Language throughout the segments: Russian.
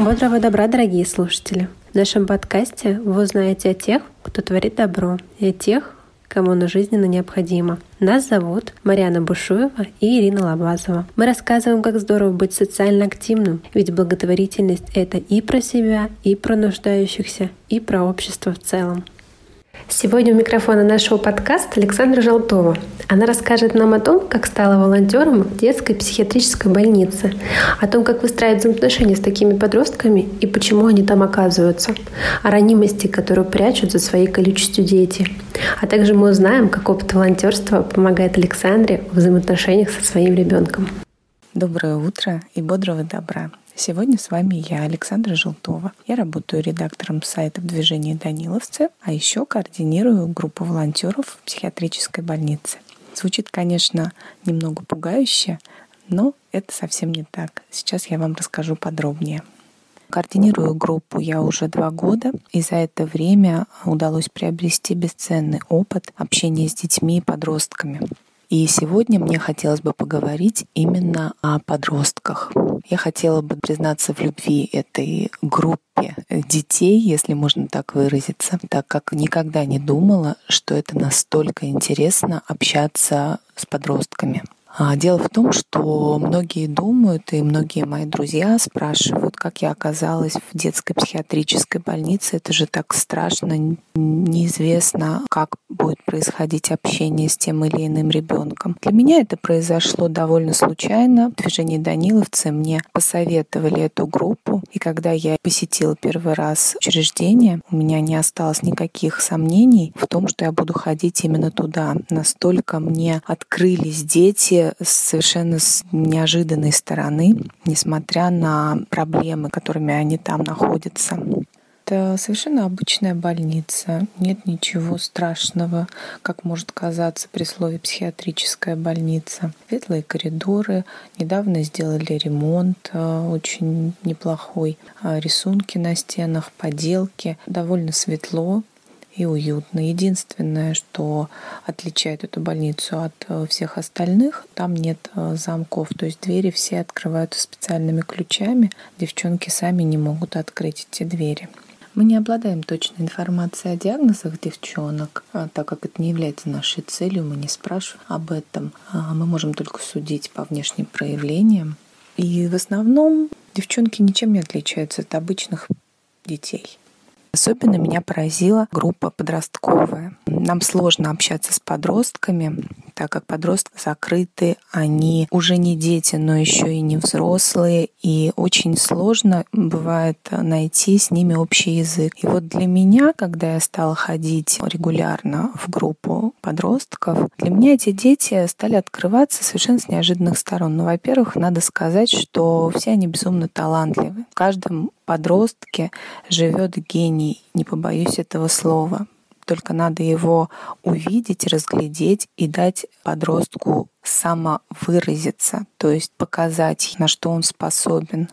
Бодрого добра, дорогие слушатели! В нашем подкасте вы узнаете о тех, кто творит добро, и о тех, кому оно жизненно необходимо. Нас зовут Марьяна Бушуева и Ирина Лобазова. Мы рассказываем, как здорово быть социально активным, ведь благотворительность — это и про себя, и про нуждающихся, и про общество в целом. Сегодня у микрофона нашего подкаста Александра Желтова. Она расскажет нам о том, как стала волонтером в детской психиатрической больнице, о том, как выстраивать взаимоотношения с такими подростками и почему они там оказываются, о ранимости, которую прячут за своей количеством дети. А также мы узнаем, как опыт волонтерства помогает Александре в взаимоотношениях со своим ребенком. Доброе утро и бодрого добра. Сегодня с вами я, Александра Желтова. Я работаю редактором сайта в движении Даниловцы, а еще координирую группу волонтеров в психиатрической больнице. Звучит, конечно, немного пугающе, но это совсем не так. Сейчас я вам расскажу подробнее. Координирую группу я уже два года, и за это время удалось приобрести бесценный опыт общения с детьми и подростками. И сегодня мне хотелось бы поговорить именно о подростках. Я хотела бы признаться в любви этой группе детей, если можно так выразиться, так как никогда не думала, что это настолько интересно общаться с подростками. А, дело в том, что многие думают, и многие мои друзья спрашивают, как я оказалась в детской психиатрической больнице. Это же так страшно, неизвестно, как будет происходить общение с тем или иным ребенком. Для меня это произошло довольно случайно. В движении Даниловцы мне посоветовали эту группу, и когда я посетила первый раз учреждение, у меня не осталось никаких сомнений в том, что я буду ходить именно туда. Настолько мне открылись дети, совершенно с неожиданной стороны, несмотря на проблемы, которыми они там находятся. Это совершенно обычная больница. Нет ничего страшного, как может казаться при слове психиатрическая больница. Светлые коридоры. Недавно сделали ремонт э, очень неплохой. Э, рисунки на стенах, поделки. Довольно светло, и уютно. Единственное, что отличает эту больницу от э, всех остальных, там нет э, замков, то есть двери все открываются специальными ключами. Девчонки сами не могут открыть эти двери. Мы не обладаем точной информацией о диагнозах девчонок, а так как это не является нашей целью, мы не спрашиваем об этом. А мы можем только судить по внешним проявлениям. И в основном девчонки ничем не отличаются от обычных детей. Особенно меня поразила группа подростковая. Нам сложно общаться с подростками, так как подростки закрыты, они уже не дети, но еще и не взрослые, и очень сложно бывает найти с ними общий язык. И вот для меня, когда я стала ходить регулярно в группу подростков, для меня эти дети стали открываться совершенно с неожиданных сторон. Ну, во-первых, надо сказать, что все они безумно талантливы. В каждом подростке живет гений, не побоюсь этого слова только надо его увидеть, разглядеть и дать подростку самовыразиться, то есть показать, на что он способен.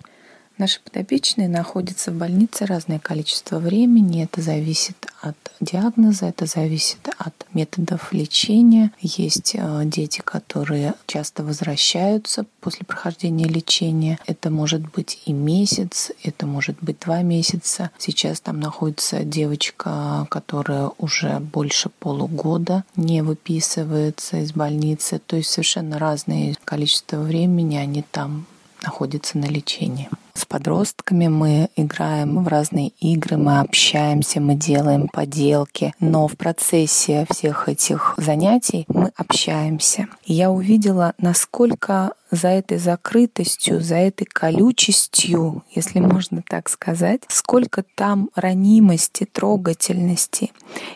Наши подопечные находятся в больнице разное количество времени. Это зависит от диагноза, это зависит от методов лечения. Есть э, дети, которые часто возвращаются после прохождения лечения. Это может быть и месяц, это может быть два месяца. Сейчас там находится девочка, которая уже больше полугода не выписывается из больницы. То есть совершенно разное количество времени они там находятся на лечении. С подростками мы играем в разные игры, мы общаемся, мы делаем поделки, но в процессе всех этих занятий мы общаемся. И я увидела, насколько за этой закрытостью, за этой колючестью, если можно так сказать, сколько там ранимости, трогательности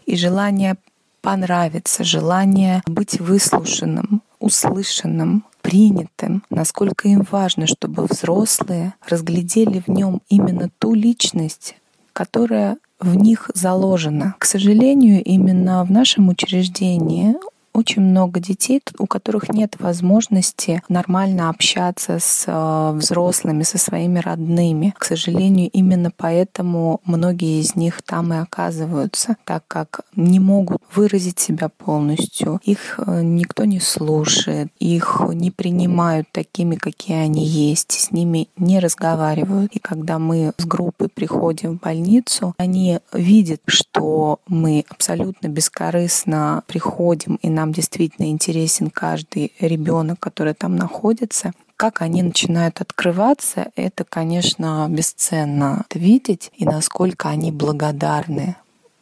и желания понравиться, желание быть выслушанным, услышанным, принятым, насколько им важно, чтобы взрослые разглядели в нем именно ту личность, которая в них заложена. К сожалению, именно в нашем учреждении очень много детей, у которых нет возможности нормально общаться с э, взрослыми, со своими родными. К сожалению, именно поэтому многие из них там и оказываются, так как не могут выразить себя полностью. Их э, никто не слушает, их не принимают такими, какие они есть, с ними не разговаривают. И когда мы с группой приходим в больницу, они видят, что мы абсолютно бескорыстно приходим и нам действительно интересен каждый ребенок, который там находится, как они начинают открываться, это, конечно, бесценно видеть, и насколько они благодарны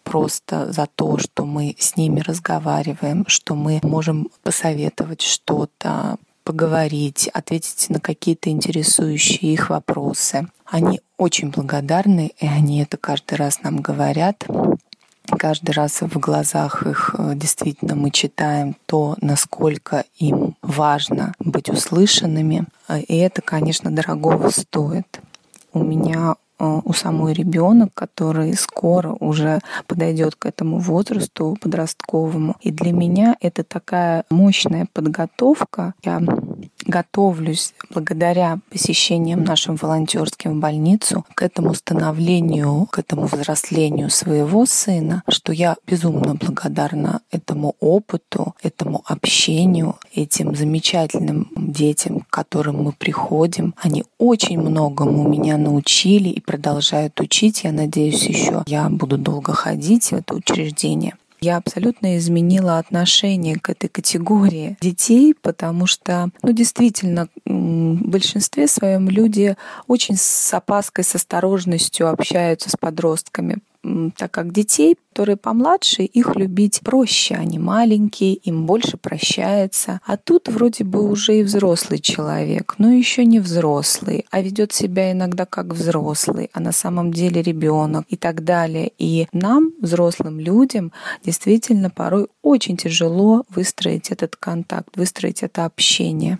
просто за то, что мы с ними разговариваем, что мы можем посоветовать что-то, поговорить, ответить на какие-то интересующие их вопросы. Они очень благодарны, и они это каждый раз нам говорят каждый раз в глазах их э, действительно мы читаем то, насколько им важно быть услышанными. Э, и это, конечно, дорогого стоит. У меня э, у самой ребенок, который скоро уже подойдет к этому возрасту подростковому. И для меня это такая мощная подготовка. Я готовлюсь благодаря посещениям нашим волонтерским в больницу к этому становлению, к этому взрослению своего сына, что я безумно благодарна этому опыту, этому общению, этим замечательным детям, к которым мы приходим. Они очень многому меня научили и продолжают учить. Я надеюсь, еще я буду долго ходить в это учреждение. Я абсолютно изменила отношение к этой категории детей, потому что, ну, действительно, в большинстве своем люди очень с опаской, с осторожностью общаются с подростками, так как детей, которые помладше, их любить проще. Они маленькие, им больше прощается. А тут вроде бы уже и взрослый человек, но еще не взрослый, а ведет себя иногда как взрослый, а на самом деле ребенок и так далее. И нам, взрослым людям, действительно порой очень тяжело выстроить этот контакт, выстроить это общение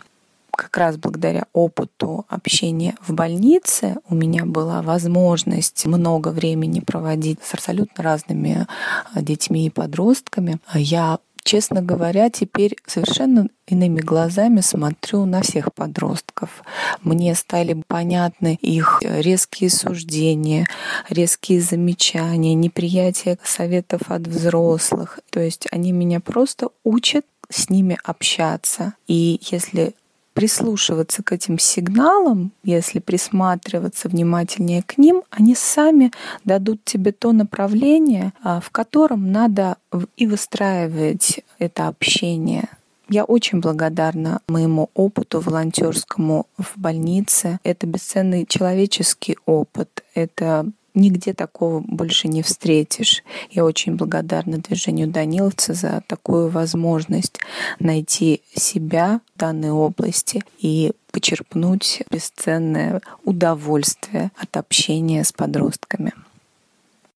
как раз благодаря опыту общения в больнице у меня была возможность много времени проводить с абсолютно разными а, детьми и подростками. Я честно говоря, теперь совершенно иными глазами смотрю на всех подростков. Мне стали понятны их резкие суждения, резкие замечания, неприятие советов от взрослых. То есть они меня просто учат с ними общаться. И если прислушиваться к этим сигналам, если присматриваться внимательнее к ним, они сами дадут тебе то направление, а, в котором надо и выстраивать это общение. Я очень благодарна моему опыту волонтерскому в больнице. Это бесценный человеческий опыт. Это Нигде такого больше не встретишь. Я очень благодарна движению Даниловца за такую возможность найти себя в данной области и почерпнуть бесценное удовольствие от общения с подростками.